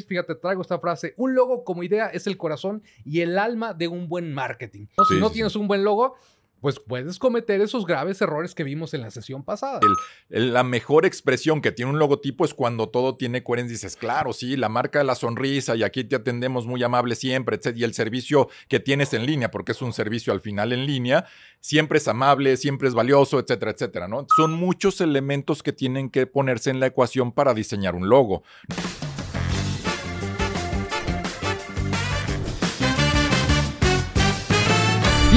Fíjate, traigo esta frase. Un logo como idea es el corazón y el alma de un buen marketing. si Sí, no sí, tienes un buen logo, pues puedes cometer esos graves errores que vimos en la sesión pasada. El- La mejor expresión que tiene un logotipo es cuando todo tiene coherencia. Dices, claro, sí, la marca de la sonrisa y aquí te atendemos muy amable siempre, etc. Y el servicio que tienes en línea, porque es un servicio al final en línea, siempre es amable, siempre es valioso, etcétera, etcétera, ¿no? Son muchos elementos que tienen que ponerse en la ecuación para diseñar un logo.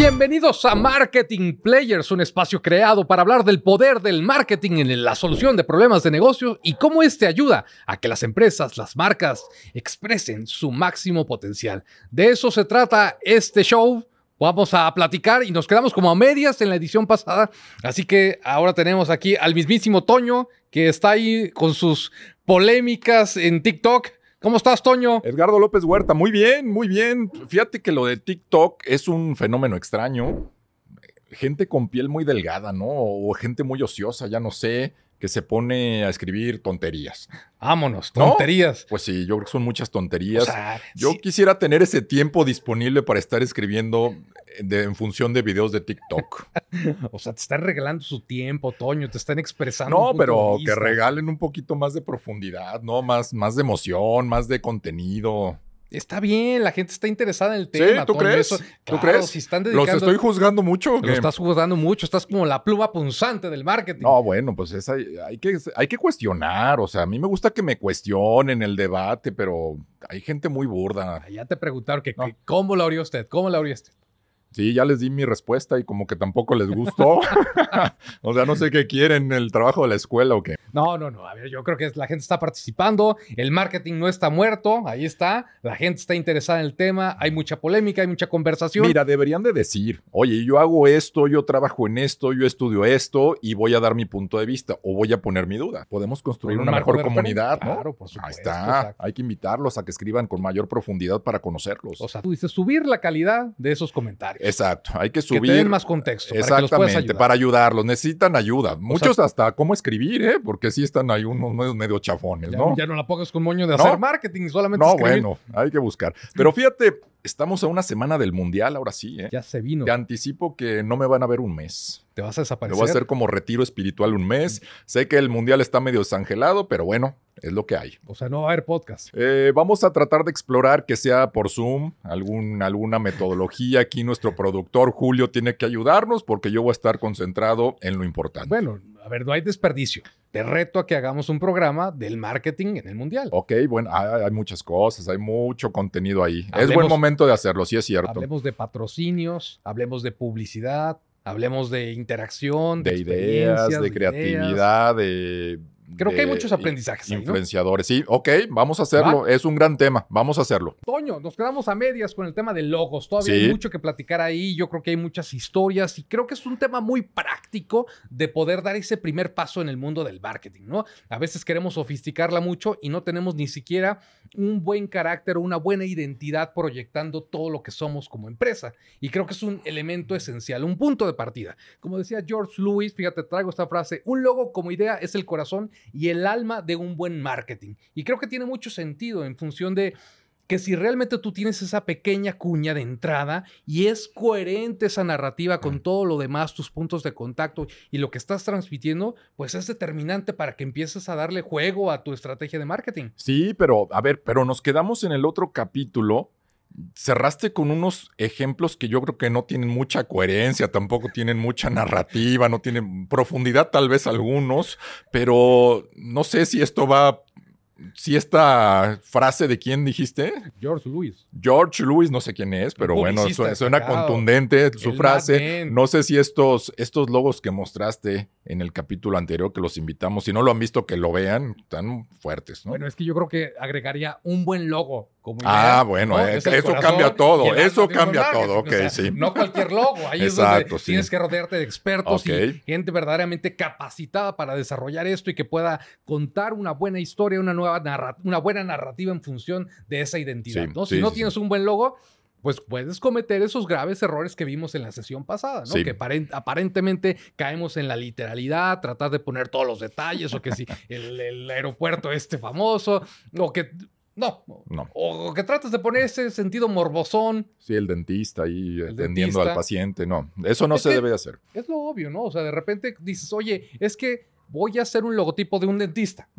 Bienvenidos a Marketing Players, un espacio creado para hablar del poder del marketing en la solución de problemas de negocio y cómo este ayuda a que las empresas, las marcas, expresen su máximo potencial. De eso se trata este show. Vamos a platicar y nos quedamos como a medias en la edición pasada. Así que ahora tenemos aquí al mismísimo Toño, que está ahí con sus polémicas en TikTok. ¿Cómo estás, Toño? Edgardo López Huerta, muy bien, muy bien. Fíjate que lo de TikTok es un fenómeno extraño. Gente con piel muy delgada, ¿no? O gente muy ociosa, ya no sé, que se pone a escribir tonterías. Vámonos, ¿No? tonterías. Pues sí, yo creo que son muchas tonterías. O sea, yo sí. quisiera tener ese tiempo disponible para estar escribiendo de- en función de videos de TikTok. O sea, te están regalando su tiempo, Toño, te están expresando. No, pero que regalen un poquito más de profundidad, ¿no? Más, más de emoción, más de contenido. Está bien, la gente está interesada en el Sí, tema. ¿tú Toño, crees? eso- ¿Tú crees? Si están ¿Los estoy juzgando mucho? lo estás jugando mucho, estás como la pluma punzante del marketing. No, bueno, pues es, hay, que, hay que cuestionar. O sea, a mí me gusta que me cuestionen el debate, pero hay gente muy burda. Ah, Ya te preguntaron que, No. que cómo la abrió usted, cómo la abrió usted. Sí, ya les di mi respuesta y como que tampoco les gustó. o sea, no sé qué quieren, el trabajo de la escuela o qué. No, no, no. A ver, yo creo que la gente está participando, el marketing no está muerto, ahí está, la gente está interesada en el tema, hay mucha polémica, hay mucha conversación. Mira, deberían de decir, oye, yo hago esto, yo trabajo en esto, yo estudio esto y voy a dar mi punto de vista o voy a poner mi duda. Podemos construir Con un una mejor comunidad, ¿no? Claro, por Ahí supuesto, está. exacto. Hay que invitarlos a que escriban con mayor profundidad para conocerlos. O sea, tú dices subir la calidad de esos comentarios. Exacto, hay que que subir. te den más contexto. Para que los puedas Exactamente, ayudar. para ayudarlos. Necesitan ayuda. Muchos hasta cómo escribir, ¿eh? Porque sí están ahí unos medio, medio chafones, Ya, ¿no? ya no la pongas con moño de No. hacer marketing, solamente No, escribir. bueno, hay que buscar. Pero fíjate, estamos a una semana del mundial, ahora sí, ¿eh? Ya se vino. Te anticipo que no me van a ver un mes. Te vas a desaparecer. voy a hacer como retiro espiritual un mes. Sé que el mundial está medio desangelado, pero bueno, es lo que hay. O sea, no va a haber podcast. Eh, vamos a tratar de explorar que sea por Zoom, algún, alguna metodología. Aquí nuestro productor Julio tiene que ayudarnos porque yo voy a estar concentrado en lo importante. Bueno, a ver, no hay desperdicio. Te reto a que hagamos un programa del marketing en el mundial. Ok, bueno, hay, hay muchas cosas, hay mucho contenido ahí. es buen momento de hacerlo, sí es cierto. Hablemos de patrocinios, hablemos de publicidad, hablemos de interacción, de, de ideas, de ideas. creatividad, de... Creo que hay muchos aprendizajes ahí, ¿no? Influenciadores, sí, ok, vamos a hacerlo. Es un gran tema, vamos a hacerlo. Toño, nos quedamos a medias con el tema de logos. Todavía Sí. hay mucho que platicar ahí. Yo creo que hay muchas historias y creo que es un tema muy práctico de poder dar ese primer paso en el mundo del marketing, ¿no? A veces queremos sofisticarla mucho y no tenemos ni siquiera un buen carácter o una buena identidad proyectando todo lo que somos como empresa. Y creo que es un elemento esencial, un punto de partida. Como decía George Lewis, fíjate, traigo esta frase, un logo como idea es el corazón y el alma de un buen marketing. Y creo que tiene mucho sentido en función de que si realmente tú tienes esa pequeña cuña de entrada y es coherente esa narrativa con todo lo demás, tus puntos de contacto y lo que estás transmitiendo, pues es determinante para que empieces a darle juego a tu estrategia de marketing. Sí, pero a ver, pero nos quedamos en el otro capítulo. Cerraste con unos ejemplos que yo creo que no tienen mucha coherencia, tampoco tienen mucha narrativa, no tienen profundidad tal vez algunos, pero no sé si esto va, si esta frase de quién dijiste, George Lewis. George Lewis, no sé quién es, pero bueno, suena, contundente su El frase. No sé si estos, estos logos que mostraste en el capítulo anterior, que los invitamos, si no lo han visto, que lo vean, están fuertes, ¿no? Bueno, es que yo creo que agregaría un buen logo Ah, bueno, eh, Es eso corazón cambia todo, eso cambia todo, ok, O sea, sí. No cualquier logo, ahí es Exacto, donde sí. tienes que rodearte de expertos y gente verdaderamente capacitada para desarrollar esto y que pueda contar una buena historia, una nueva narra- una buena narrativa en función de esa identidad. Sí, ¿no? Si no tienes un buen logo, pues puedes cometer esos graves errores que vimos en la sesión pasada, ¿no? Sí. Que aparen- aparentemente caemos en la literalidad, tratar de poner todos los detalles, o que si el, el aeropuerto este famoso, o que No. No. O que trates de poner ese sentido morbosón. Sí, el dentista ahí El atendiendo dentista. al paciente. No, eso no Es se que- debe hacer. Es lo obvio, ¿no? O sea, de repente dices, oye, es que voy a hacer un logotipo de un dentista.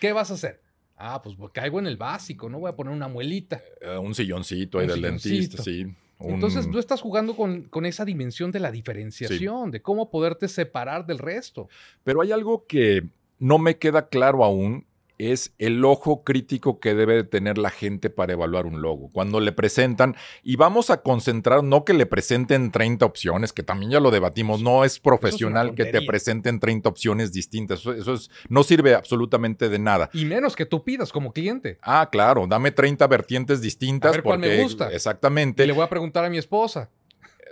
¿Qué vas a hacer? Ah, pues caigo en el básico, ¿no? Voy a poner una muelita. Eh, un silloncito ahí Un del dentista, sí. Un- Entonces tú estás jugando con, con esa dimensión de la diferenciación, de cómo poderte separar del resto. Pero hay algo que no me queda claro aún, es el ojo crítico que debe de tener la gente para evaluar un logo. Cuando le presentan, y vamos a concentrar, no que le presenten 30 opciones, que también ya lo debatimos, no es profesional que te presenten 30 opciones distintas. Eso, eso es, no sirve absolutamente de nada. Y menos que tú pidas como cliente. Ah, claro, dame 30 vertientes distintas. A ver cuál me porque- gusta. Exactamente. Y le voy a preguntar a mi esposa.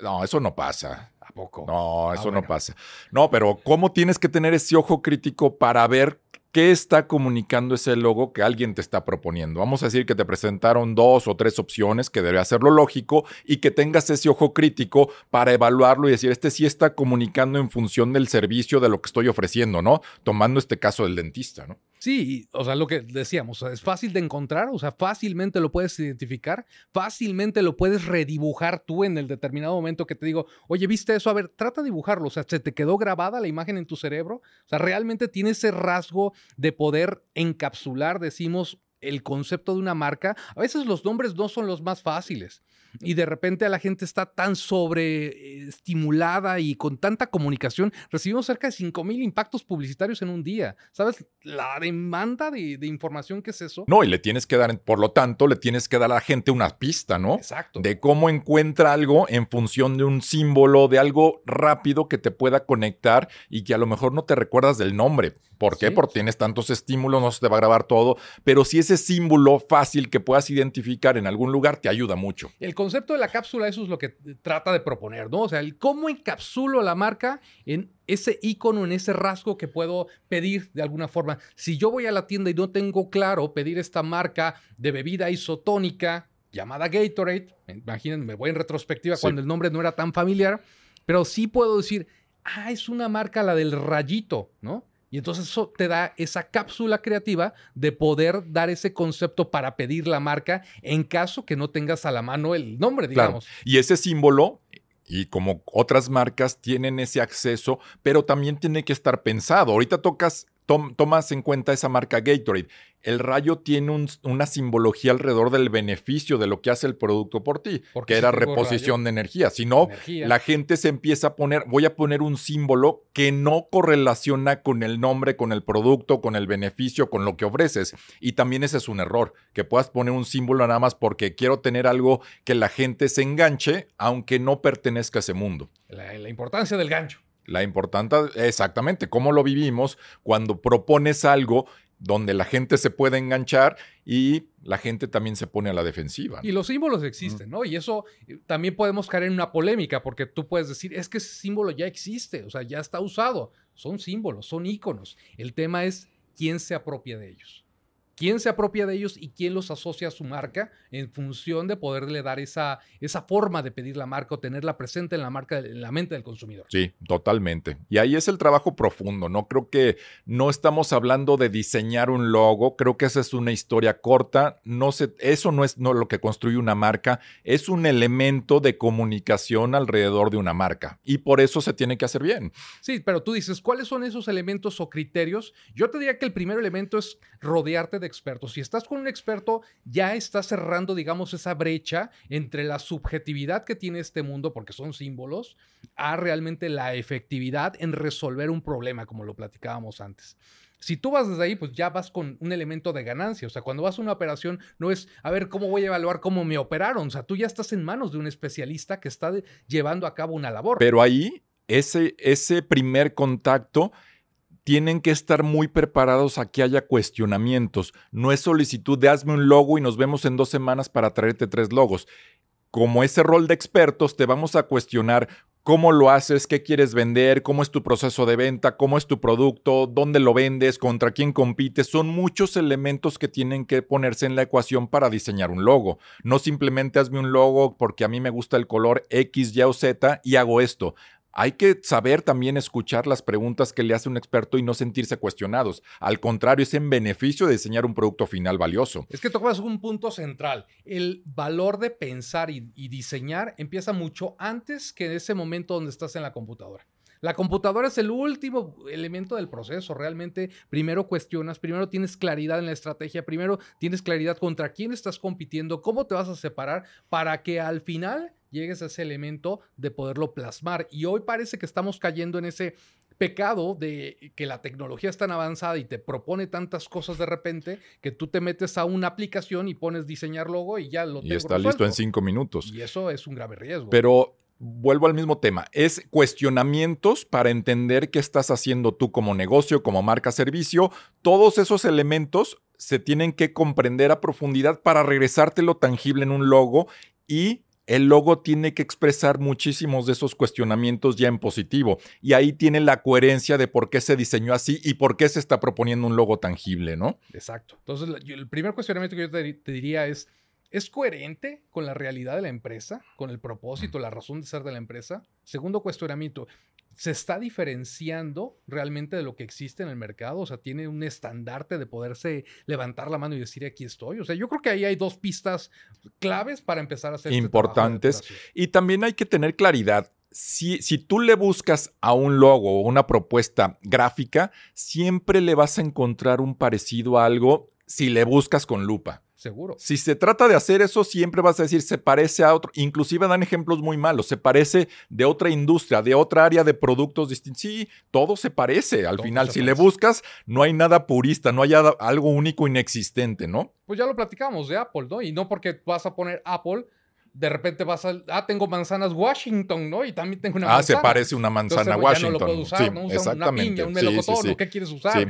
No, eso no pasa. ¿A poco? No, eso no bueno. pasa. No, pero ¿cómo tienes que tener ese ojo crítico para ver qué está comunicando ese logo que alguien te está proponiendo? Vamos a decir que te presentaron dos o tres opciones, que debería ser lo lógico, y que tengas ese ojo crítico para evaluarlo y decir, este sí está comunicando en función del servicio de lo que estoy ofreciendo, ¿no? Tomando este caso del dentista, ¿no? Sí, o sea, lo que decíamos, es fácil de encontrar, o sea, fácilmente lo puedes identificar, fácilmente lo puedes redibujar tú en el determinado momento que te digo, oye, ¿viste eso? A ver, trata de dibujarlo, o sea, ¿se te quedó grabada la imagen en tu cerebro? O sea, realmente tiene ese rasgo de poder encapsular, decimos, el concepto de una marca. A veces los nombres no son los más fáciles. Y de repente a la gente está tan sobreestimulada y con tanta comunicación. Recibimos cerca de 5 mil impactos publicitarios en un día. ¿Sabes? La demanda de, de información que es eso. No, y le tienes que dar, por lo tanto, le tienes que dar a la gente una pista, ¿no? Exacto. de cómo encuentra algo en función de un símbolo, de algo rápido que te pueda conectar y que a lo mejor no te recuerdas del nombre. ¿Por qué? Sí. Porque tienes tantos estímulos, no se te va a grabar todo, pero si ese símbolo fácil que puedas identificar en algún lugar te ayuda mucho. El concepto de la cápsula, eso es lo que trata de proponer, ¿no? O sea, el cómo encapsulo la marca en ese icono, en ese rasgo que puedo pedir de alguna forma. Si yo voy a la tienda y no tengo claro pedir esta marca de bebida isotónica llamada Gatorade, imaginen, me voy en retrospectiva Sí. cuando el nombre no era tan familiar, pero sí puedo decir, ah, es una marca la del rayito, ¿no? Y entonces eso te da esa cápsula creativa de poder dar ese concepto para pedir la marca en caso que no tengas a la mano el nombre, Claro. digamos. Y ese símbolo, y como otras marcas, tienen ese acceso, pero también tiene que estar pensado. Ahorita tocas, tom- tomas en cuenta esa marca Gatorade. El rayo tiene un- una simbología alrededor del beneficio de lo que hace el producto por ti, Porque que era reposición de energía. Si no, Energía. la gente se empieza a poner, voy a poner un símbolo que no correlaciona con el nombre, con el producto, con el beneficio, con lo que ofreces. Y también ese es un error, que puedas poner un símbolo nada más porque quiero tener algo que la gente se enganche, aunque no pertenezca a ese mundo. La, la importancia del gancho. La importante, exactamente, cómo lo vivimos cuando propones algo donde la gente se puede enganchar y la gente también se pone a la defensiva. Y los símbolos existen, ¿no? Y eso eh, también podemos caer en una polémica, porque tú puedes decir, es que ese símbolo ya existe, o sea, ya está usado. Son símbolos, son íconos. El tema es quién se apropia de ellos. Quién se apropia de ellos y quién los asocia a su marca en función de poderle dar esa, esa forma de pedir la marca o tenerla presente en la marca, en la mente del consumidor. Sí, totalmente. Y ahí es el trabajo profundo, ¿no? Creo que no estamos hablando de diseñar un logo, creo que esa es una historia corta, no se, eso no es no, lo que construye una marca, es un elemento de comunicación alrededor de una marca y por eso se tiene que hacer bien. Sí, pero tú dices, ¿cuáles son esos elementos o criterios? Yo te diría que el primer elemento es rodearte de expertos. Si estás con un experto, ya estás cerrando, digamos, esa brecha entre la subjetividad que tiene este mundo, porque son símbolos, a realmente la efectividad en resolver un problema, como lo platicábamos antes. Si tú vas desde ahí, pues ya vas con un elemento de ganancia. O sea, cuando vas a una operación, no es, a ver, ¿cómo voy a evaluar cómo me operaron? O sea, tú ya estás en manos de un especialista que está llevando a cabo una labor. Pero ahí, ese, ese primer contacto tienen que estar muy preparados a que haya cuestionamientos. No es solicitud de hazme un logo y nos vemos en dos semanas para traerte tres logos. Como ese rol de expertos, te vamos a cuestionar cómo lo haces, qué quieres vender, cómo es tu proceso de venta, cómo es tu producto, dónde lo vendes, contra quién compites. Son muchos elementos que tienen que ponerse en la ecuación para diseñar un logo. No simplemente hazme un logo porque a mí me gusta el color X, Y o Z y hago esto hay que saber también escuchar las preguntas que le hace un experto y no sentirse cuestionados. Al contrario, es en beneficio de diseñar un producto final valioso. Es que tocas un punto central. El valor de pensar y, diseñar empieza mucho antes que en ese momento donde estás en la computadora. La computadora es el último elemento del proceso. Realmente, primero cuestionas, primero tienes claridad en la estrategia, primero tienes claridad contra quién estás compitiendo, cómo te vas a separar para que al final llegues a ese elemento de poderlo plasmar. Y hoy parece que estamos cayendo en ese pecado de que la tecnología es tan avanzada y te propone tantas cosas de repente que tú te metes a una aplicación y pones diseñar logo y ya lo Y está listo en cinco minutos. Y eso es un grave riesgo. Pero vuelvo al mismo tema, es cuestionamientos para entender qué estás haciendo tú como negocio, como marca servicio. Todos esos elementos se tienen que comprender a profundidad para regresártelo tangible en un logo y el logo tiene que expresar muchísimos de esos cuestionamientos ya en positivo. Y ahí tiene la coherencia de por qué se diseñó así y por qué se está proponiendo un logo tangible, ¿no? Exacto. Entonces, el primer cuestionamiento que yo te, diría es, ¿Es coherente con la realidad de la empresa, con el propósito, la razón de ser de la empresa? Segundo cuestionamiento, ¿se está diferenciando realmente de lo que existe en el mercado? O sea, ¿tiene un estandarte de poderse levantar la mano y decir aquí estoy? O sea, yo creo que ahí hay dos pistas claves para empezar a hacer... Este Importantes. y también hay que tener claridad. Si, si, tú le buscas a un logo o una propuesta gráfica, siempre le vas a encontrar un parecido a algo si le buscas con lupa. Seguro. Si se trata de hacer eso, siempre vas a decir, se parece a otro. Inclusive dan ejemplos muy malos. Se parece de otra industria, de otra área de productos distintos. Sí, todo se parece. Al final, si le buscas, no hay nada purista, no hay algo único inexistente, ¿no? Pues ya lo platicamos de Apple, ¿no? Y no porque vas a poner Apple de repente vas a, ah, tengo manzanas Washington, ¿no? Y también tengo una manzana. Ah, se parece una manzana Washington. Ya no lo puedo usar, sí, ¿no? exactamente. una piña, un melocotón, ¿qué quieres usar?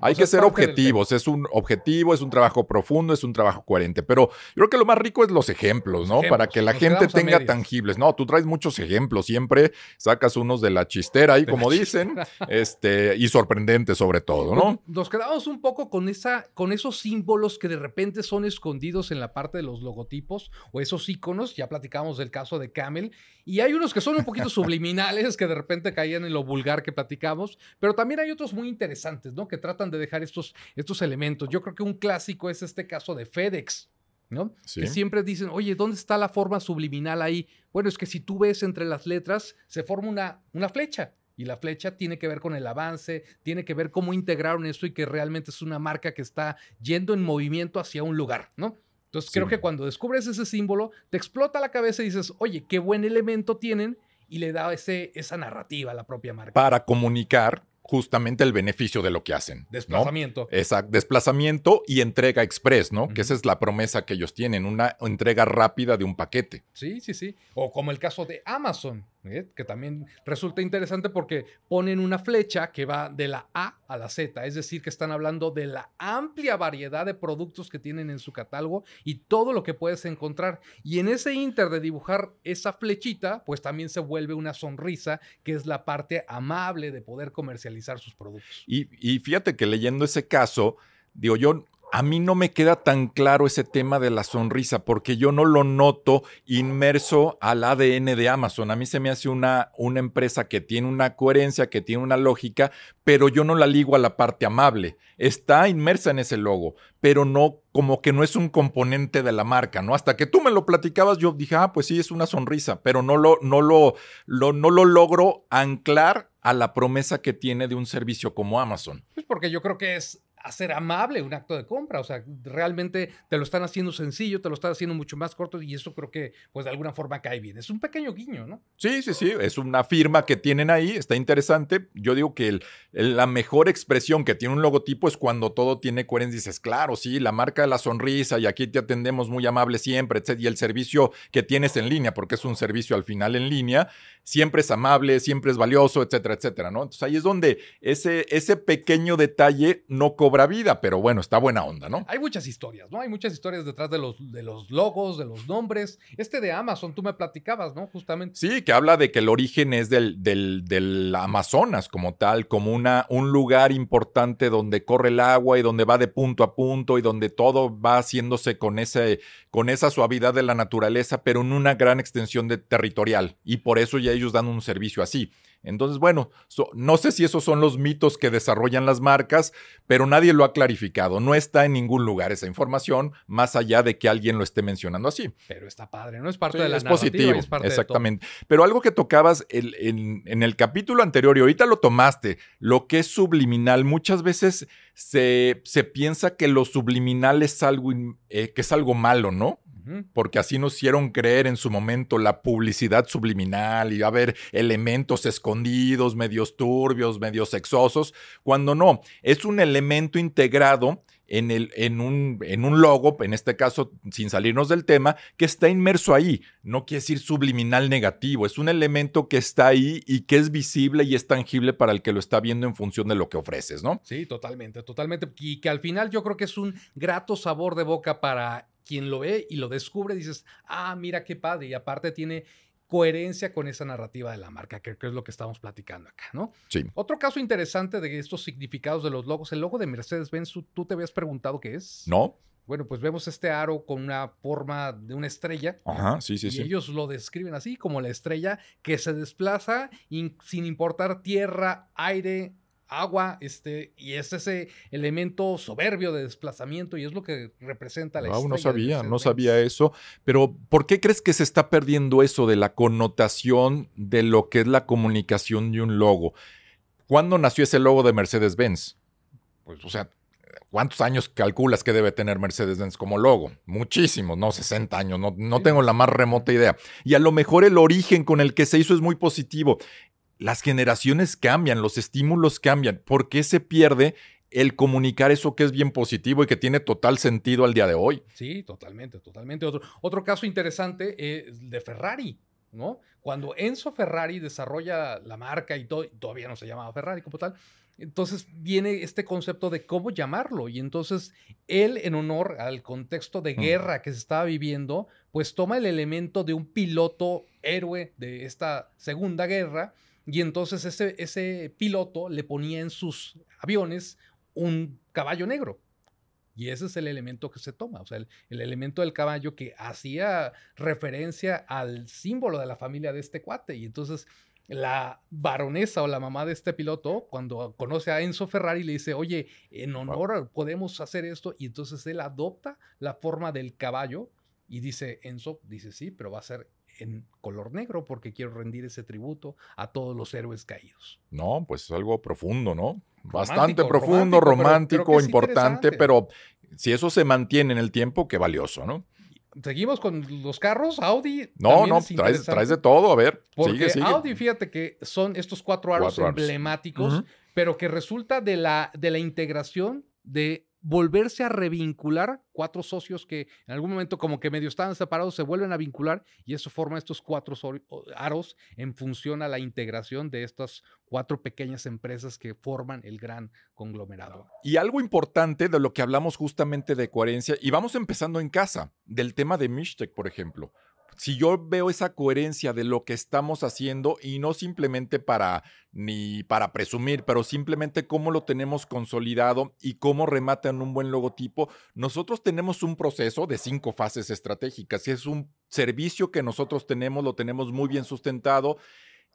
Hay que ser objetivos, es un objetivo, es un trabajo profundo, es un trabajo coherente, pero yo creo que lo más rico es los ejemplos, ¿no? Para que la gente tenga tangibles. No, tú traes muchos ejemplos, siempre sacas unos de la chistera ahí, como dicen, este, y sorprendentes sobre todo, ¿no? Nos quedamos un poco con, esa, con esos símbolos que de repente son escondidos en la parte de los logotipos o esos iconos, ya platicamos del caso de Camel, y hay unos que son un poquito subliminales, que de repente caían en lo vulgar que platicamos, pero también hay otros muy interesantes, ¿no? Que tratan de dejar estos, estos elementos. Yo creo que un clásico es este caso de FedEx. ¿no? Que siempre dicen, oye, ¿dónde está la forma subliminal ahí? Bueno, es que si tú ves entre las letras, se forma una, una flecha. Y la flecha tiene que ver con el avance, tiene que ver cómo integraron esto y que realmente es una marca que está yendo en movimiento hacia un lugar, ¿no? Entonces creo que cuando descubres ese símbolo, te explota la cabeza y dices, oye, qué buen elemento tienen y le da ese, esa narrativa a la propia marca. Para comunicar justamente el beneficio de lo que hacen. Desplazamiento. Exacto, desplazamiento y entrega express, ¿no? Que esa es la promesa que ellos tienen, una entrega rápida de un paquete. Sí, sí, sí. O como el caso de Amazon, ¿eh? que también resulta interesante porque ponen una flecha que va de la A a la Z, es decir, que están hablando de la amplia variedad de productos que tienen en su catálogo y todo lo que puedes encontrar. Y en ese inter de dibujar esa flechita, pues también se vuelve una sonrisa, que es la parte amable de poder comercializar sus productos. Y, y fíjate que leyendo ese caso, digo, yo a mí no me queda tan claro ese tema de la sonrisa porque yo no lo noto inmerso al ADN de Amazon. A mí se me hace una, una empresa que tiene una coherencia, que tiene una lógica, pero yo no la ligo a la parte amable. Está inmersa en ese logo, pero no como que no es un componente de la marca, ¿no? Hasta que tú me lo platicabas, yo dije, ah, pues sí, es una sonrisa, pero no lo, no lo, no lo logro anclar a la promesa que tiene de un servicio como Amazon. Pues porque yo creo que es hacer amable un acto de compra. O sea, realmente te lo están haciendo sencillo, te lo están haciendo mucho más corto y eso creo que, pues de alguna forma cae bien. Es un pequeño guiño, ¿no? Sí, sí, sí. Es una firma que tienen ahí, está interesante. Yo digo que la mejor expresión que tiene un logotipo es cuando todo tiene coherencia. Dices, claro, sí, la marca de la sonrisa y aquí te atendemos muy amable siempre, etc. Y el servicio que tienes en línea, porque es un servicio al final en línea, siempre es amable, siempre es valioso, etcétera, etcétera, ¿no? Entonces ahí es donde ese, ese pequeño detalle no cobra vida, pero bueno, está buena onda, ¿no? Hay muchas historias, ¿no? Hay muchas historias detrás de los, de los logos, de los nombres. Este de Amazon, tú me platicabas, ¿no? Justamente. Sí, que habla de que el origen es del, del, del Amazonas como tal, como una, un lugar importante donde corre el agua y donde va de punto a punto y donde todo va haciéndose con, ese, con esa suavidad de la naturaleza, pero en una gran extensión de territorial. Y por eso ya ellos dan un servicio así. Entonces, bueno, no sé si esos son los mitos que desarrollan las marcas, pero nadie lo ha clarificado. No está en ningún lugar esa información, más allá de que alguien lo esté mencionando así. Pero está padre, ¿no? Es parte de la Es positivo, es parte exactamente. pero algo que tocabas en, en, el capítulo anterior, y ahorita lo tomaste, lo que es subliminal, muchas veces se, se piensa que lo subliminal es algo, eh, que es algo malo, ¿no? Porque así nos hicieron creer en su momento la publicidad subliminal y a ver elementos escondidos, medios turbios, medios sexosos, cuando no, es un elemento integrado en, el, en, un, en un logo, en este caso, sin salirnos del tema, que está inmerso ahí. No quiere decir subliminal negativo, es un elemento que está ahí y que es visible y es tangible para el que lo está viendo en función de lo que ofreces, ¿no? Sí, totalmente, totalmente. Y que al final yo creo que es un grato sabor de boca para quien lo ve y lo descubre, dices, ah, mira qué padre. Y aparte tiene coherencia con esa narrativa de la marca, que, es lo que estamos platicando acá, ¿no? Sí. Otro caso interesante de estos significados de los logos, el logo de Mercedes-Benz, ¿tú te habías preguntado qué es? No. Bueno, pues vemos este aro con una forma de una estrella. Ajá, sí, sí, y sí. ellos lo describen así, como la estrella que se desplaza sin importar tierra, aire, agua, este, y es ese elemento soberbio de desplazamiento y es lo que representa la wow, No sabía, no sabía eso, pero ¿por qué crees que se está perdiendo eso de la connotación de lo que es la comunicación de un logo? ¿Cuándo nació ese logo de Mercedes-Benz? Pues, o sea, ¿cuántos años calculas que debe tener Mercedes-Benz como logo? Muchísimos, no 60 años, no, no tengo la más remota idea. Y a lo mejor el origen con el que se hizo es muy positivo las generaciones cambian, los estímulos cambian. ¿Por qué se pierde el comunicar eso que es bien positivo y que tiene total sentido al día de hoy? Sí, totalmente, totalmente. Otro, otro caso interesante es de Ferrari, ¿no? Cuando Enzo Ferrari desarrolla la marca y todo, todavía no se llamaba Ferrari como tal, entonces viene este concepto de cómo llamarlo y entonces él en honor al contexto de guerra que se estaba viviendo, pues toma el elemento de un piloto héroe de esta segunda guerra y entonces ese, ese piloto le ponía en sus aviones un caballo negro. Y ese es el elemento que se toma, o sea, el, elemento del caballo que hacía referencia al símbolo de la familia de este cuate. Y entonces la baronesa o la mamá de este piloto, cuando conoce a Enzo Ferrari, le dice, oye, en honor podemos hacer esto. Y entonces él adopta la forma del caballo y dice, Enzo, dice, sí, pero va a ser en color negro porque quiero rendir ese tributo a todos los héroes caídos. No, pues es algo profundo, ¿no? Bastante profundo, romántico, importante, pero si eso se mantiene en el tiempo, qué valioso, ¿no? Seguimos con los carros, Audi. No, no, traes, traes, de todo, a ver. Porque Audi, fíjate que son estos cuatro aros emblemáticos, pero que resulta de la, de la integración de volverse a revincular cuatro socios que en algún momento como que medio estaban separados se vuelven a vincular y eso forma estos cuatro aros en función a la integración de estas cuatro pequeñas empresas que forman el gran conglomerado. Y algo importante de lo que hablamos justamente de coherencia y vamos empezando en casa del tema de Mishtec, por ejemplo si yo veo esa coherencia de lo que estamos haciendo y no simplemente para ni para presumir, pero simplemente cómo lo tenemos consolidado y cómo remata en un buen logotipo, nosotros tenemos un proceso de cinco fases estratégicas y es un servicio que nosotros tenemos, lo tenemos muy bien sustentado.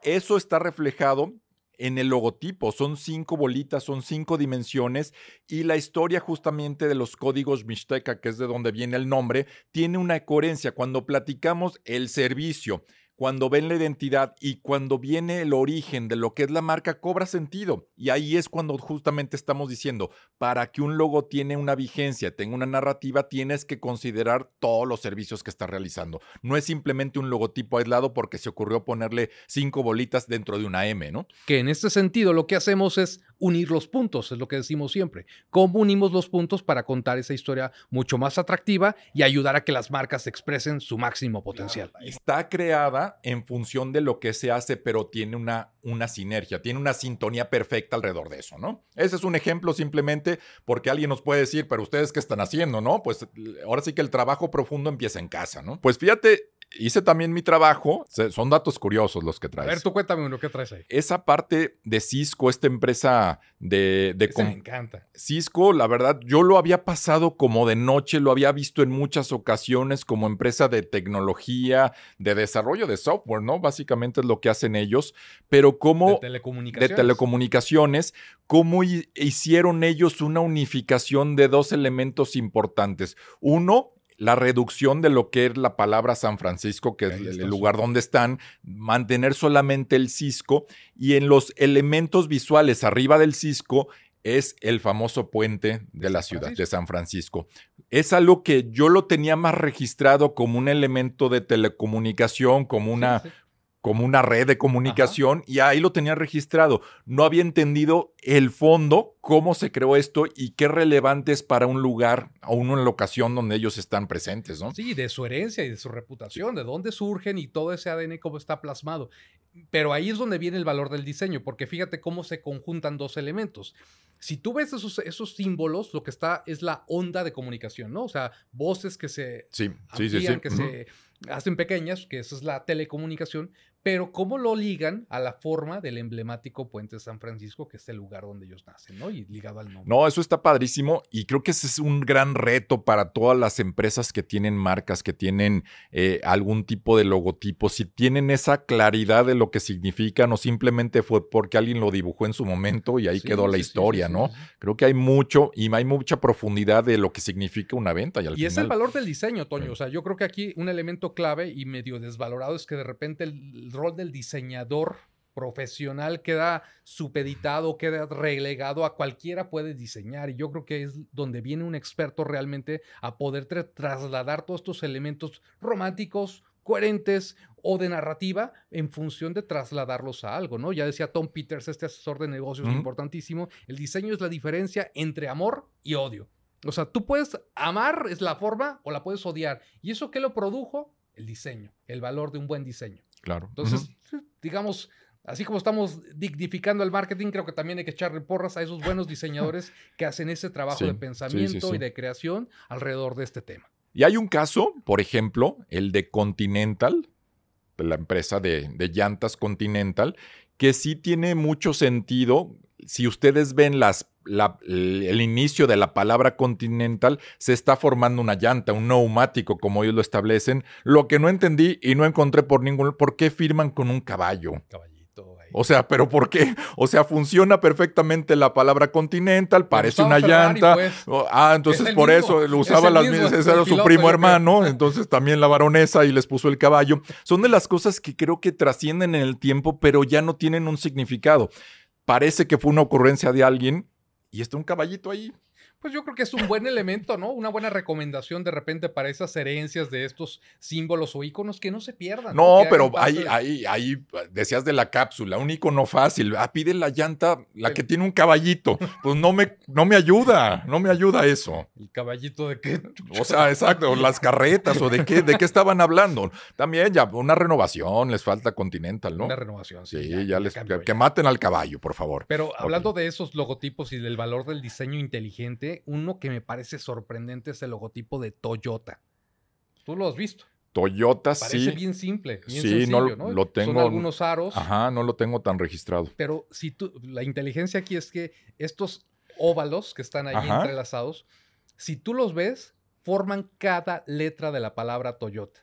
Eso está reflejado en el logotipo. Son cinco bolitas, son cinco dimensiones y la historia justamente de los códigos Mixteca, que es de donde viene el nombre, tiene una coherencia. Cuando platicamos el servicio, cuando ven la identidad y cuando viene el origen de lo que es la marca, cobra sentido. Y ahí es cuando justamente estamos diciendo, para que un logo tiene una vigencia, tenga una narrativa, tienes que considerar todos los servicios que está realizando. No es simplemente un logotipo aislado porque se ocurrió ponerle cinco bolitas dentro de una M, ¿no? Que en este sentido lo que hacemos es unir los puntos, es lo que decimos siempre. ¿Cómo unimos los puntos para contar esa historia mucho más atractiva y ayudar a que las marcas expresen su máximo potencial? Está creada en función de lo que se hace, pero tiene una, una sinergia, tiene una sintonía perfecta alrededor de eso, ¿no? Ese es un ejemplo simplemente porque alguien nos puede decir, pero ustedes qué están haciendo, ¿no? Pues ahora sí que el trabajo profundo empieza en casa, ¿no? Pues fíjate, hice también mi trabajo. Son datos curiosos los que traes. A ver, tú cuéntame uno, ¿qué traes ahí? Esa parte de Cisco, esta empresa de... de me encanta. Cisco, la verdad, yo lo había pasado como de noche, lo había visto en muchas ocasiones como empresa de tecnología, de desarrollo de software, ¿no? Básicamente es lo que hacen ellos, pero como... De telecomunicaciones. De telecomunicaciones, cómo hicieron ellos una unificación de dos elementos importantes. Uno, la reducción de lo que es la palabra San Francisco, que es el lugar donde están, mantener solamente el Cisco y en los elementos visuales arriba del Cisco es el famoso puente de, la ciudad de San Francisco. Es algo que yo lo tenía más registrado como un elemento de telecomunicación, como una, como una red de comunicación y ahí lo tenía registrado. No había entendido el fondo, cómo se creó esto y qué relevante es para un lugar o una locación donde ellos están presentes, ¿no? Sí, de su herencia y de su reputación, de dónde surgen y todo ese ADN cómo está plasmado. Pero ahí es donde viene el valor del diseño, porque fíjate cómo se conjuntan dos elementos. Si tú ves esos, esos símbolos, lo que está es la onda de comunicación, ¿no? O sea, voces que se sí, sí, sí, que se hacen pequeñas, que esa es la telecomunicación, pero cómo lo ligan a la forma del emblemático puente de San Francisco, que es el lugar donde ellos nacen, ¿no? Y ligado al nombre. No, eso está padrísimo y creo que ese es un gran reto para todas las empresas que tienen marcas, que tienen eh, algún tipo de logotipo, si tienen esa claridad de lo que significan o simplemente fue porque alguien lo dibujó en su momento y ahí quedó la historia, ¿no? Creo que hay mucho y hay mucha profundidad de lo que significa una venta. Y, al y es el valor del diseño, Toño. O sea, yo creo que aquí un elemento clave y medio desvalorado es que de repente el rol del diseñador profesional queda supeditado, queda relegado a cualquiera puede diseñar. Y yo creo que es donde viene un experto realmente a poder trasladar todos estos elementos románticos, coherentes o de narrativa en función de trasladarlos a algo, ¿no? Ya decía Tom Peters, este asesor de negocios importantísimo, el diseño es la diferencia entre amor y odio. O sea, tú puedes amar, es la forma, o la puedes odiar. ¿Y eso qué lo produjo? El diseño, el valor de un buen diseño. Claro. Entonces, digamos, así como estamos dignificando el marketing, creo que también hay que echarle porras a esos buenos diseñadores que hacen ese trabajo de pensamiento y de creación alrededor de este tema. Y hay un caso, por ejemplo, el de Continental, la empresa de, de llantas Continental, que sí tiene mucho sentido si ustedes ven las el inicio de la palabra continental, se está formando una llanta, un neumático, como ellos lo establecen. Lo que no entendí y no encontré por ningún. ¿Por qué firman con un caballo? Caballito. O sea, ¿pero por qué? O sea, funciona perfectamente la palabra continental, parece una llanta. Pues. Ah, entonces por eso lo usaba las mismas. Ese era su primo hermano, entonces también la baronesa y les puso el caballo. Son de las cosas que creo que trascienden en el tiempo, pero ya no tienen un significado. Parece que fue una ocurrencia de alguien y está un caballito ahí. Pues yo creo que es un buen elemento, ¿no? Una buena recomendación de repente para esas herencias de estos símbolos o iconos que no se pierdan. No, pero ahí, ahí, ahí decías de la cápsula, un icono fácil. Ah, pide la llanta, la que tiene un caballito. Pues no me, no me ayuda, no me ayuda eso. ¿El caballito de qué? O sea, exacto, las carretas o de qué, de qué estaban hablando. También ya, una renovación, les falta Continental, ¿no? Una renovación, sí. Sí, ya, les, que, maten al caballo, por favor. Pero hablando de esos logotipos y del valor del diseño inteligente, uno que me parece sorprendente es el logotipo de Toyota. ¿Tú lo has visto? Toyota, Parece sí. bien simple, bien sí, sencillo, no, lo tengo. Son algunos aros. Ajá, no lo tengo tan registrado. Pero si tú, la inteligencia aquí es que estos óvalos que están ahí entrelazados, si tú los ves, forman cada letra de la palabra Toyota.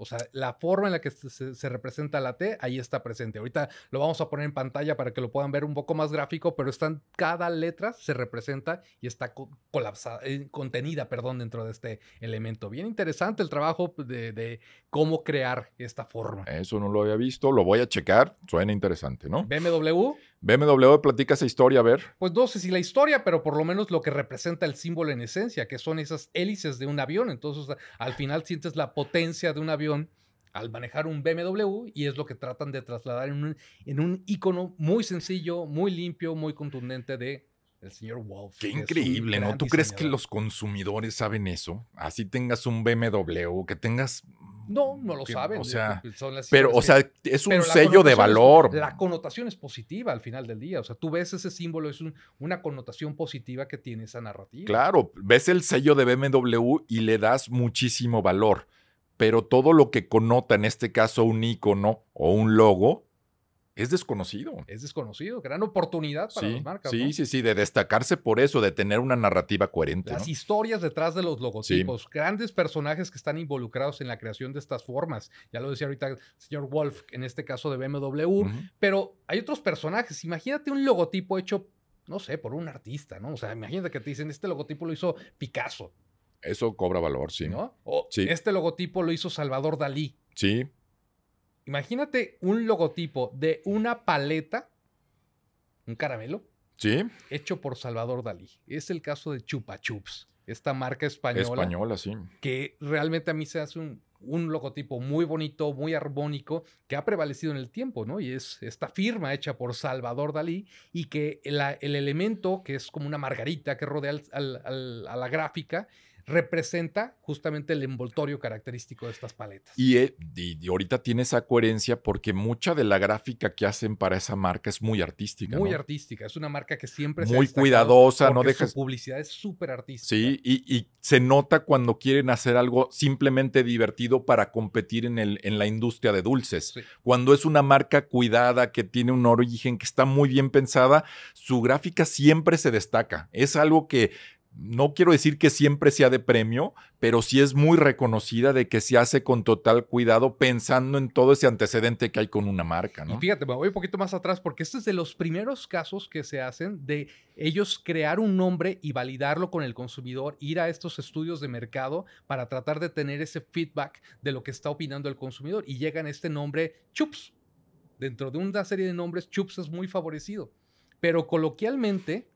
O sea, la forma en la que se, representa la T, ahí está presente. Ahorita lo vamos a poner en pantalla para que lo puedan ver un poco más gráfico, pero están, cada letra se representa y está colapsada, eh, contenida, perdón, dentro de este elemento. Bien interesante el trabajo de, de, cómo crear esta forma. Eso no lo había visto, lo voy a checar, suena interesante, ¿no? BMW. BMW platica esa historia, a ver. Pues no sé si la historia, pero por lo menos lo que representa el símbolo en esencia, que son esas hélices de un avión. Entonces, al final sientes la potencia de un avión al manejar un BMW y es lo que tratan de trasladar en un, en un icono muy sencillo, muy limpio, muy contundente de el señor Wolf. Qué increíble, ¿no? ¿Tú crees que los consumidores saben eso? Así tengas un BMW, que tengas No, no lo saben. O sea, son las pero, o sea, es un sello de es- valor. la connotación es positiva al final del día. O sea, tú ves ese símbolo, es un- una connotación positiva que tiene esa narrativa. Claro, ves el sello de BMW y le das muchísimo valor, pero todo lo que connota, en este caso un icono o un logo, es desconocido. Es desconocido, gran oportunidad para Sí, las marcas. sí, ¿no? sí, sí, de destacarse por eso, de tener una narrativa coherente. Las ¿no? historias detrás de los logotipos, grandes personajes que están involucrados en la creación de estas formas. Ya lo decía ahorita el señor Wolf, en este caso de BMW, pero hay otros personajes. Imagínate un logotipo hecho, no sé, por un artista, ¿no? O sea, imagínate que te dicen, este logotipo lo hizo Picasso, Eso cobra valor, sí. ¿no? O Sí. este logotipo lo hizo Salvador Dalí. Sí, Imagínate un logotipo de una paleta, un caramelo, sí, hecho por Salvador Dalí. Es el caso de Chupa Chups, esta marca española, española, sí. que realmente a mí se hace un, un logotipo muy bonito, muy armónico, que ha prevalecido en el tiempo, ¿no? Y es esta firma hecha por Salvador Dalí y que la- el elemento, que es como una margarita que rodea al- al- al- a la gráfica, representa justamente el envoltorio característico de estas paletas. Y, eh, y- y ahorita tiene esa coherencia porque mucha de la gráfica que hacen para esa marca es muy artística. Muy ¿no? artística, es una marca que siempre se Muy destacado cuidadosa, no dejas- Su publicidad es súper artística. Sí, y, y se nota cuando quieren hacer algo simplemente divertido para competir en, el, en la industria de dulces. Sí. Cuando es una marca cuidada, que tiene un origen, que está muy bien pensada, su gráfica siempre se destaca. Es algo que no quiero decir que siempre sea de premio, pero sí es muy reconocida de que se hace con total cuidado pensando en todo ese antecedente que hay con una marca, Y ¿no? fíjate, me voy un poquito más atrás porque este es de los primeros casos que se hacen de ellos crear un nombre y validarlo con el consumidor, ir a estos estudios de mercado para tratar de tener ese feedback de lo que está opinando el consumidor y llegan a este nombre Chups. Dentro de una serie de nombres, Chups es muy favorecido. Pero coloquialmente,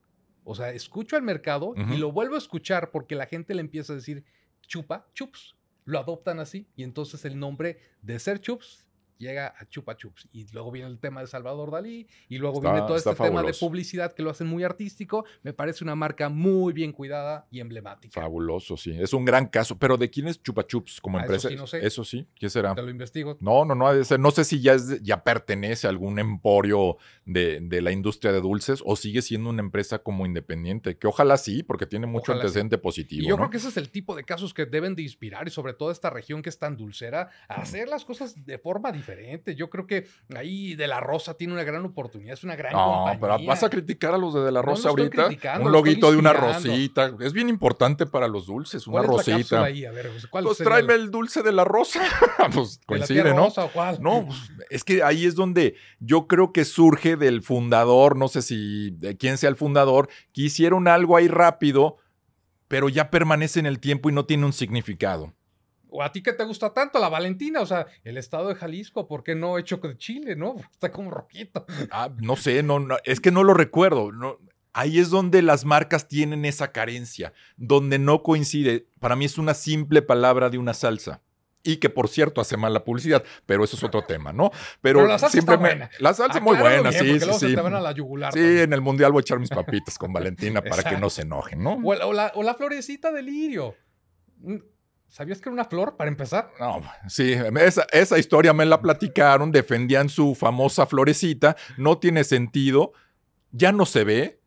o sea, escucho al mercado y lo vuelvo a escuchar porque la gente le empieza a decir chupa, chups. Lo adoptan así y entonces el nombre de ser chups llega a Chupa Chups. Y luego viene el tema de Salvador Dalí y luego Está- viene todo este tema de publicidad que lo hacen muy artístico. Me parece una marca muy bien cuidada y emblemática. Fabuloso, sí. Es un gran caso. Pero ¿de quién es Chupa Chups como Ah, eso empresa? sí, no sé. Eso sí, ¿qué será? Te lo investigo. No, no, no, no sé si ya, es ya pertenece a algún emporio de, de la industria de dulces o sigue siendo una empresa como independiente, que ojalá sí, porque tiene mucho Ojalá sí. antecedente positivo. Y yo ¿no? creo que ese es el tipo de casos que deben de inspirar y sobre todo esta región que es tan dulcera a hacer las cosas de forma diferente. Yo creo que ahí De La Rosa tiene una gran oportunidad, es una gran No, compañía. pero vas a criticar a los de, de la No, no Rosa estoy ahorita. Un loguito de una rosita. Es bien importante para los dulces, una ¿Cuál es la cápsula rosita. ahí? A ver, ¿cuál Pues sería tráeme el- el dulce de la rosa. pues de la coincide, ¿no? rosa o cuál? No, pues, es que ahí es donde yo creo que surge del fundador, no sé si de quién sea el fundador, que hicieron algo ahí rápido, pero ya permanece en el tiempo y no tiene un significado. ¿O a ti que te gusta tanto la Valentina? O sea, el estado de Jalisco, ¿por qué no hecho de Chile, no? Está como roquito. Ah, no sé, no, no, es que no lo recuerdo. no. ahí es donde las marcas tienen esa carencia, donde no coincide. Para mí es una simple palabra de una salsa. Y que por cierto hace mal la publicidad, pero eso es otro tema, ¿no? Pero, Pero la salsa está siempre me- buena. La salsa es muy buena, bien, sí, porque sí, luego se sí. te van a la yugular. Sí, también. en el mundial voy a echar mis papitas con Valentina para que no se enojen, ¿no? O la, o la- o la florecita de lirio. ¿Sabías que era una flor, para empezar? No, sí, esa, esa historia me la platicaron, defendían su famosa florecita, no tiene sentido, ya no se ve,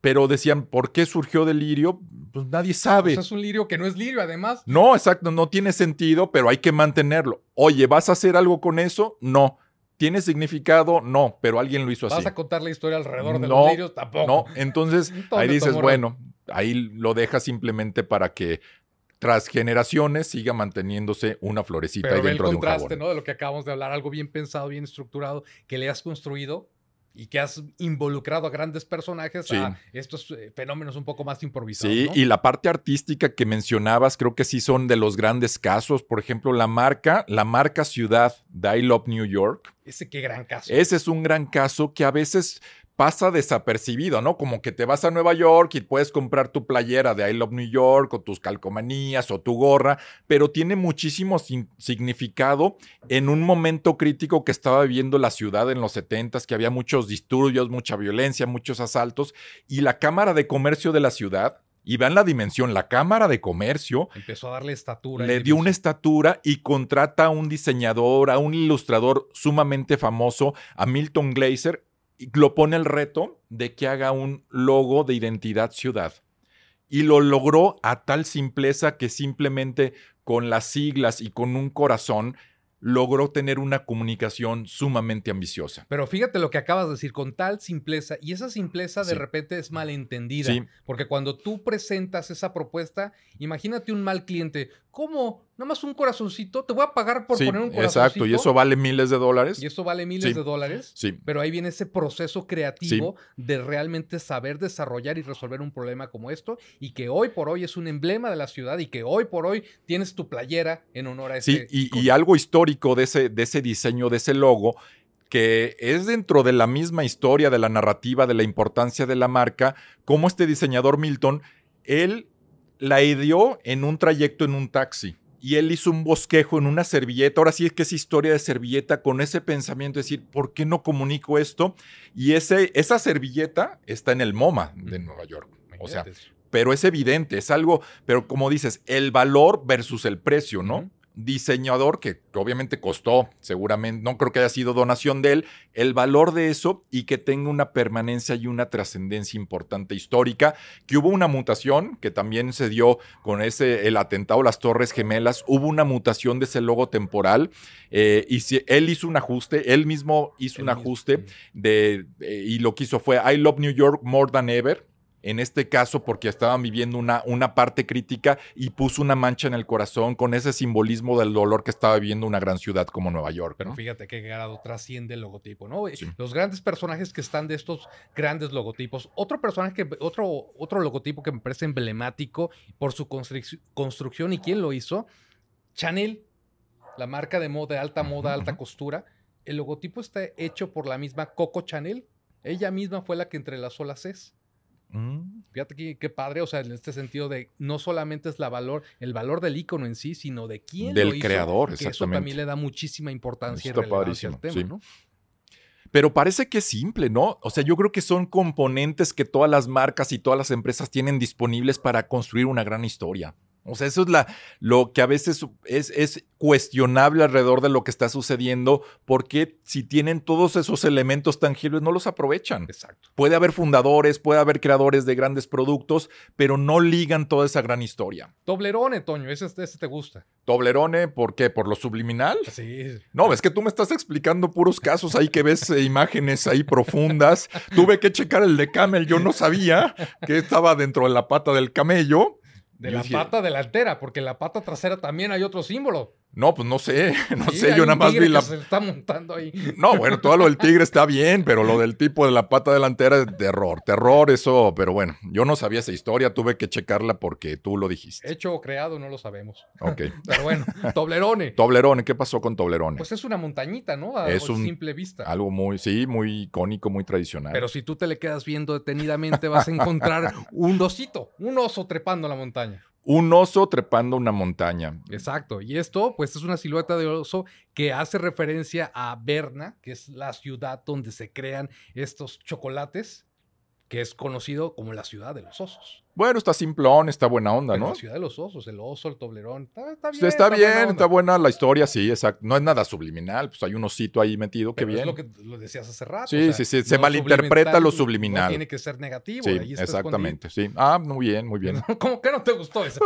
pero decían, ¿por qué surgió del lirio? Pues nadie sabe. Sea, es un lirio que no es lirio, además. No, exacto, no tiene sentido, pero hay que mantenerlo. Oye, ¿vas a hacer algo con eso? No. ¿Tiene significado? No, pero alguien lo hizo así. ¿Vas a contar la historia alrededor de No, los lirios? Tampoco. No, entonces ¿Dónde ahí dices, bueno, ahí lo dejas simplemente para que tras generaciones siga manteniéndose una florecita Pero ahí ve el dentro de un contraste, jabón. ¿no? De lo que acabamos de hablar, algo bien pensado, bien estructurado, que le has construido y que has involucrado a grandes personajes Sí. a estos eh, fenómenos un poco más improvisados. Sí, ¿no? y la parte artística que mencionabas, creo que sí son de los grandes casos. Por ejemplo, la marca, la marca ciudad de I Love New York. Ese qué gran caso. Ese es un gran caso que a veces pasa desapercibido, ¿no? Como que te vas a Nueva York y puedes comprar tu playera de I Love New York o tus calcomanías o tu gorra, pero tiene muchísimo significado en un momento crítico que estaba viviendo la ciudad en los 70s, que había muchos disturbios, mucha violencia, muchos asaltos, y la Cámara de Comercio de la ciudad Y vean la dimensión, la Cámara de Comercio empezó a darle estatura. Le dio una estatura y contrata a un diseñador, a un ilustrador sumamente famoso, a Milton Glaser, lo pone el reto de que haga un logo de identidad ciudad. Y lo logró a tal simpleza que simplemente con las siglas y con un corazón logró tener una comunicación sumamente ambiciosa. Pero fíjate lo que acabas de decir, con tal simpleza, y esa simpleza de repente es malentendida, porque cuando tú presentas esa propuesta, imagínate un mal cliente, ¿cómo? Nada más un corazoncito, te voy a pagar por poner un corazoncito. Exacto, y eso vale miles de dólares. Y eso vale miles de dólares. Sí. Pero ahí viene ese proceso creativo de realmente saber desarrollar y resolver un problema como esto, y que hoy por hoy es un emblema de la ciudad y que hoy por hoy tienes tu playera en honor a ese. Sí, y, y algo histórico de ese, de ese diseño, de ese logo, que es dentro de la misma historia, de la narrativa, de la importancia de la marca, como este diseñador Milton, él la ideó en un trayecto en un taxi y él hizo un bosquejo en una servilleta. Ahora sí es que es historia de servilleta con ese pensamiento de decir, ¿por qué no comunico esto? Y ese, esa servilleta está en el MoMA de Nueva York. O sea, pero es evidente, es algo, pero como dices, el valor versus el precio, ¿no? Diseñador que obviamente costó, seguramente, no creo que haya sido donación de él, el valor de eso y que tenga una permanencia y una trascendencia importante histórica, que hubo una mutación que también se dio con ese, el atentado a las Torres Gemelas, hubo una mutación de ese logo temporal eh, y si, él hizo un ajuste, él mismo hizo un ajuste de, eh, y lo que hizo fue I love New York more than ever en este caso porque estaban viviendo una, una parte crítica y puso una mancha en el corazón con ese simbolismo del dolor que estaba viviendo una gran ciudad como Nueva York. Pero fíjate qué grado trasciende el logotipo, ¿no? Los grandes personajes que están de estos grandes logotipos. Otro personaje, que, otro, otro logotipo que me parece emblemático por su construcción y quién lo hizo, Chanel, la marca de moda, alta moda, alta costura. El logotipo está hecho por la misma Coco Chanel. Ella misma fue la que entrelazó las Cs. Mm. Fíjate qué, padre, o sea, en este sentido de no solamente es la valor, el valor del icono en sí, sino de quién del lo hizo, creador, que Eso también le da muchísima importancia Está y al tema, ¿no? Pero parece que es simple, ¿no? O sea, yo creo que son componentes que todas las marcas y todas las empresas tienen disponibles para construir una gran historia. O sea, eso es la, lo que a veces es, es, cuestionable alrededor de lo que está sucediendo, porque si tienen todos esos elementos tangibles no los aprovechan. Exacto. Puede haber fundadores, puede haber creadores de grandes productos, pero no ligan toda esa gran historia. Toblerone, Toño, ese, ese te gusta. Toblerone, ¿por qué? ¿Por lo subliminal? Sí. No, es que tú me estás explicando puros casos ahí que ves eh, imágenes ahí profundas. Tuve que checar el de Camel, yo no sabía que estaba dentro de la pata del camello. De la pata delantera, porque en la pata trasera también hay otro símbolo. No, pues no sé, no sé, yo nada más vi la... se está montando ahí. No, bueno, todo lo del tigre está bien, pero lo del tipo de la pata delantera es terror, terror, eso, pero bueno, yo no sabía esa historia, tuve que checarla porque tú lo dijiste. Hecho o creado, no lo sabemos. Ok. Pero bueno, Toblerone. Toblerone, ¿qué pasó con Toblerone? Pues es una montañita, ¿no? A es un, simple vista. Algo muy, sí, muy icónico, muy tradicional. Pero si tú te le quedas viendo detenidamente, vas a encontrar un osito, un oso trepando la montaña un oso trepando una montaña. Exacto. Y esto, pues, es una silueta de oso que hace referencia a Berna, que es la ciudad donde se crean estos chocolates, que es conocido como la ciudad de los osos. Bueno, está simplón, está buena onda, ¿no? La ciudad de los osos, el oso, el toblerón. Está, bien. Está, bien, está buena la historia, sí, exacto. No es nada subliminal, pues hay un osito ahí metido, qué bien. Es lo que lo decías hace rato. Sí, sí, sí, se malinterpreta lo subliminal. No tiene que ser negativo. Sí, exactamente, sí. Ah, muy bien, muy bien. ¿Cómo que no te gustó ese?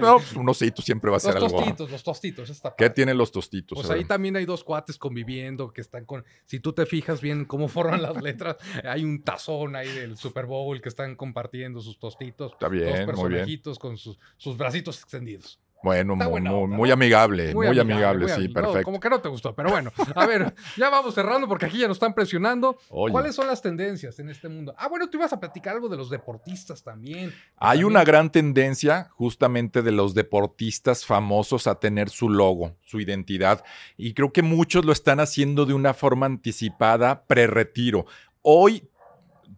no, pues un osito siempre va a ser algo. Los tostitos, los tostitos, está ¿Qué tienen los tostitos? Pues ahí también hay dos cuates conviviendo que están con. Si tú te fijas bien cómo forman las letras, hay un tazón ahí del Super Bowl que están compartiendo sus tostitos. Está bien, muy con sus, sus bracitos extendidos. Bueno, muy, amigable, muy, amigable, sí, perfecto. como que no te gustó, pero bueno, a ver, ya vamos cerrando porque aquí ya nos están presionando. ¿Cuáles son las tendencias en este mundo? Ah, bueno, tú ibas a platicar algo de los deportistas también. Hay una gran tendencia justamente de los deportistas famosos a tener su logo, su identidad, y creo que muchos lo están haciendo de una forma anticipada, pre-retiro. Hoy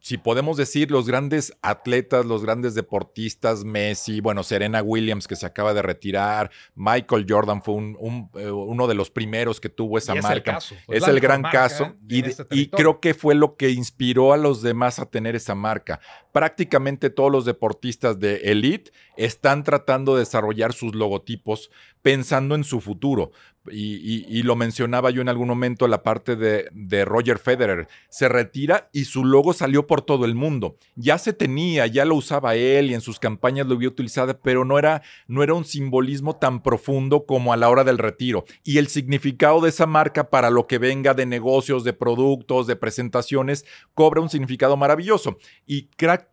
si podemos decir, los grandes atletas, los grandes deportistas, Messi, bueno, Serena Williams que se acaba de retirar, Michael Jordan fue un, eh, uno de los primeros que tuvo esa marca. Es el, gran caso y, este y creo que fue lo que inspiró a los demás a tener esa marca. Prácticamente todos los deportistas de elite están tratando de desarrollar sus logotipos pensando en su futuro. Y, lo mencionaba yo en algún momento, la parte de, de, Roger Federer. Se retira y su logo salió por todo el mundo. Ya se tenía, ya lo usaba él y en sus campañas lo había utilizado, pero no era, no era un simbolismo tan profundo como a la hora del retiro. Y el significado de esa marca para lo que venga de negocios, de productos, de presentaciones, cobra un significado maravilloso. Y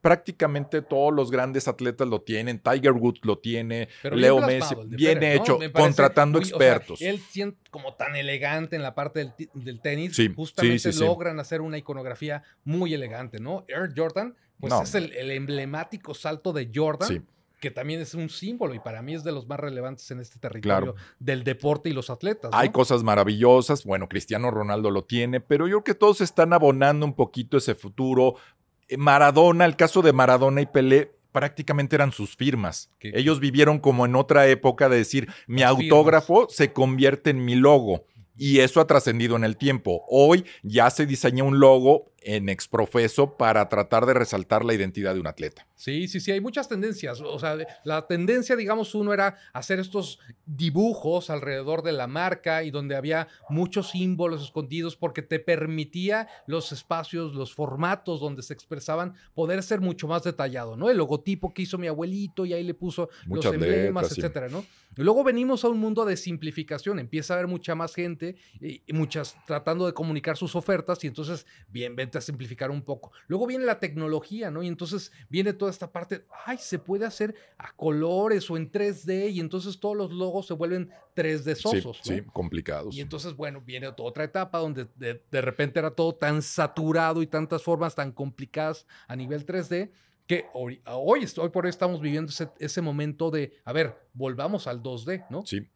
prácticamente todos los grandes atletas lo tienen. Tiger Woods lo tiene, Leo Messi, bien hecho contratando expertos. él siente como tan elegante en la parte del, tenis, justamente logran hacer una iconografía muy elegante, ¿no? Air Jordan, pues es el, emblemático salto de Jordan. que también es un símbolo y para mí es de los más relevantes en este territorio del deporte y los atletas. Hay cosas maravillosas, bueno, Cristiano Ronaldo lo tiene, pero yo creo que todos están abonando un poquito ese futuro. Maradona, el caso de Maradona y Pelé, prácticamente eran sus firmas. Ellos vivieron como en otra época de decir, mi autógrafo se convierte en mi logo. Y eso ha trascendido en el tiempo. Hoy ya se diseña un logo en exprofeso para tratar de resaltar la identidad de un atleta. Sí, sí, sí, hay muchas tendencias. O sea, la tendencia, digamos, uno era hacer estos dibujos alrededor de la marca y donde había muchos símbolos escondidos porque te permitía los espacios, los formatos donde se expresaban poder ser mucho más detallado, ¿no? El logotipo que hizo mi abuelito y ahí le puso los emblemas, etcétera, ¿no? Y luego venimos a un mundo de simplificación, empieza a haber mucha más gente y muchas tratando de comunicar sus ofertas y entonces, bien, a simplificar un poco. Luego viene la tecnología, ¿no? Y entonces viene toda esta parte, ay, se puede hacer a colores o en 3D y entonces todos los logos se vuelven 3D sosos. Sí, sí complicados. Y entonces, bueno, viene otra etapa donde de, repente era todo tan saturado y tantas formas tan complicadas a nivel 3D que hoy, hoy, hoy por hoy estamos viviendo ese, ese momento de, a ver, volvamos al 2D, ¿no? Sí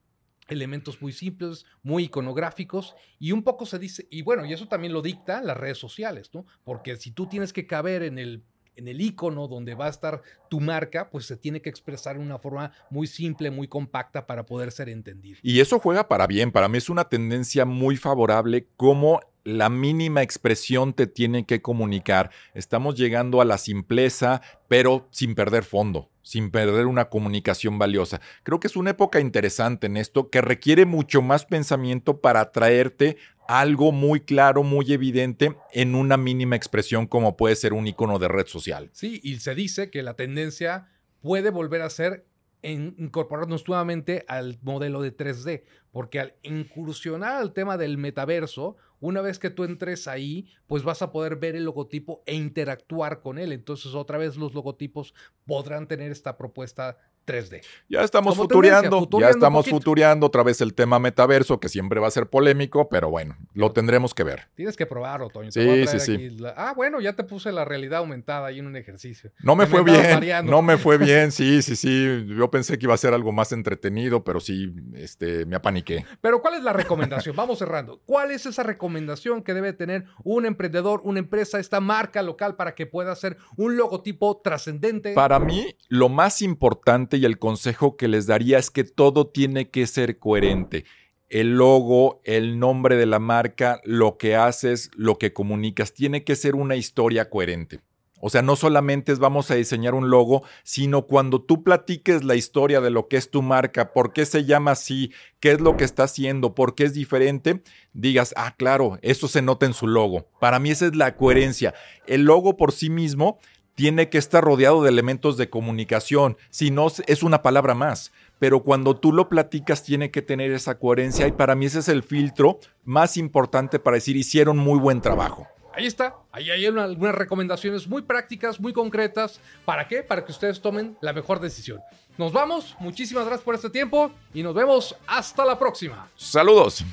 elementos muy simples, muy iconográficos y un poco se dice, y bueno, y eso también lo dicta las redes sociales, ¿no? Porque si tú tienes que caber en el en el icono donde va a estar tu marca, pues se tiene que expresar de una forma muy simple, muy compacta para poder ser entendido. Y eso juega para bien. Para mí es una tendencia muy favorable como la mínima expresión te tiene que comunicar. Estamos llegando a la simpleza, pero sin perder fondo, sin perder una comunicación valiosa. Creo que es una época interesante en esto que requiere mucho más pensamiento para traerte algo muy claro, muy evidente en una mínima expresión como puede ser un icono de red social. Sí, y se dice que la tendencia puede volver a ser incorporarnos nuevamente al modelo de 3D, porque al incursionar al tema del metaverso, una vez que tú entres ahí, pues vas a poder ver el logotipo e interactuar con él. Entonces otra vez los logotipos podrán tener esta propuesta 3D. Ya estamos futureando, ya estamos futureando otra vez el tema metaverso, que siempre va a ser polémico, pero bueno, lo tendremos que ver. Tienes que probarlo, Toño. Sí, sí, sí. Ah, bueno, ya te puse la realidad aumentada ahí en un ejercicio. No me fue bien, no me fue bien, sí, sí, sí. Yo pensé que iba a ser algo más entretenido, pero sí, este, me apaniqué. Pero ¿cuál es la recomendación? Vamos cerrando. ¿Cuál es esa recomendación que debe tener un emprendedor, una empresa, esta marca local para que pueda ser un logotipo trascendente? Para mí, lo más importante y el consejo que les daría es que todo tiene que ser coherente. El logo, el nombre de la marca, lo que haces, lo que comunicas, tiene que ser una historia coherente. O sea, no solamente es vamos a diseñar un logo, sino cuando tú platiques la historia de lo que es tu marca, por qué se llama así, qué es lo que está haciendo, por qué es diferente, digas, ah, claro, eso se nota en su logo. Para mí esa es la coherencia. El logo por sí mismo tiene que estar rodeado de elementos de comunicación, si no es una palabra más. Pero cuando tú lo platicas tiene que tener esa coherencia y para mí ese es el filtro más importante para decir hicieron muy buen trabajo. Ahí está, ahí hay algunas recomendaciones muy prácticas, muy concretas. ¿Para qué? Para que ustedes tomen la mejor decisión. Nos vamos, muchísimas gracias por este tiempo y nos vemos hasta la próxima. Saludos.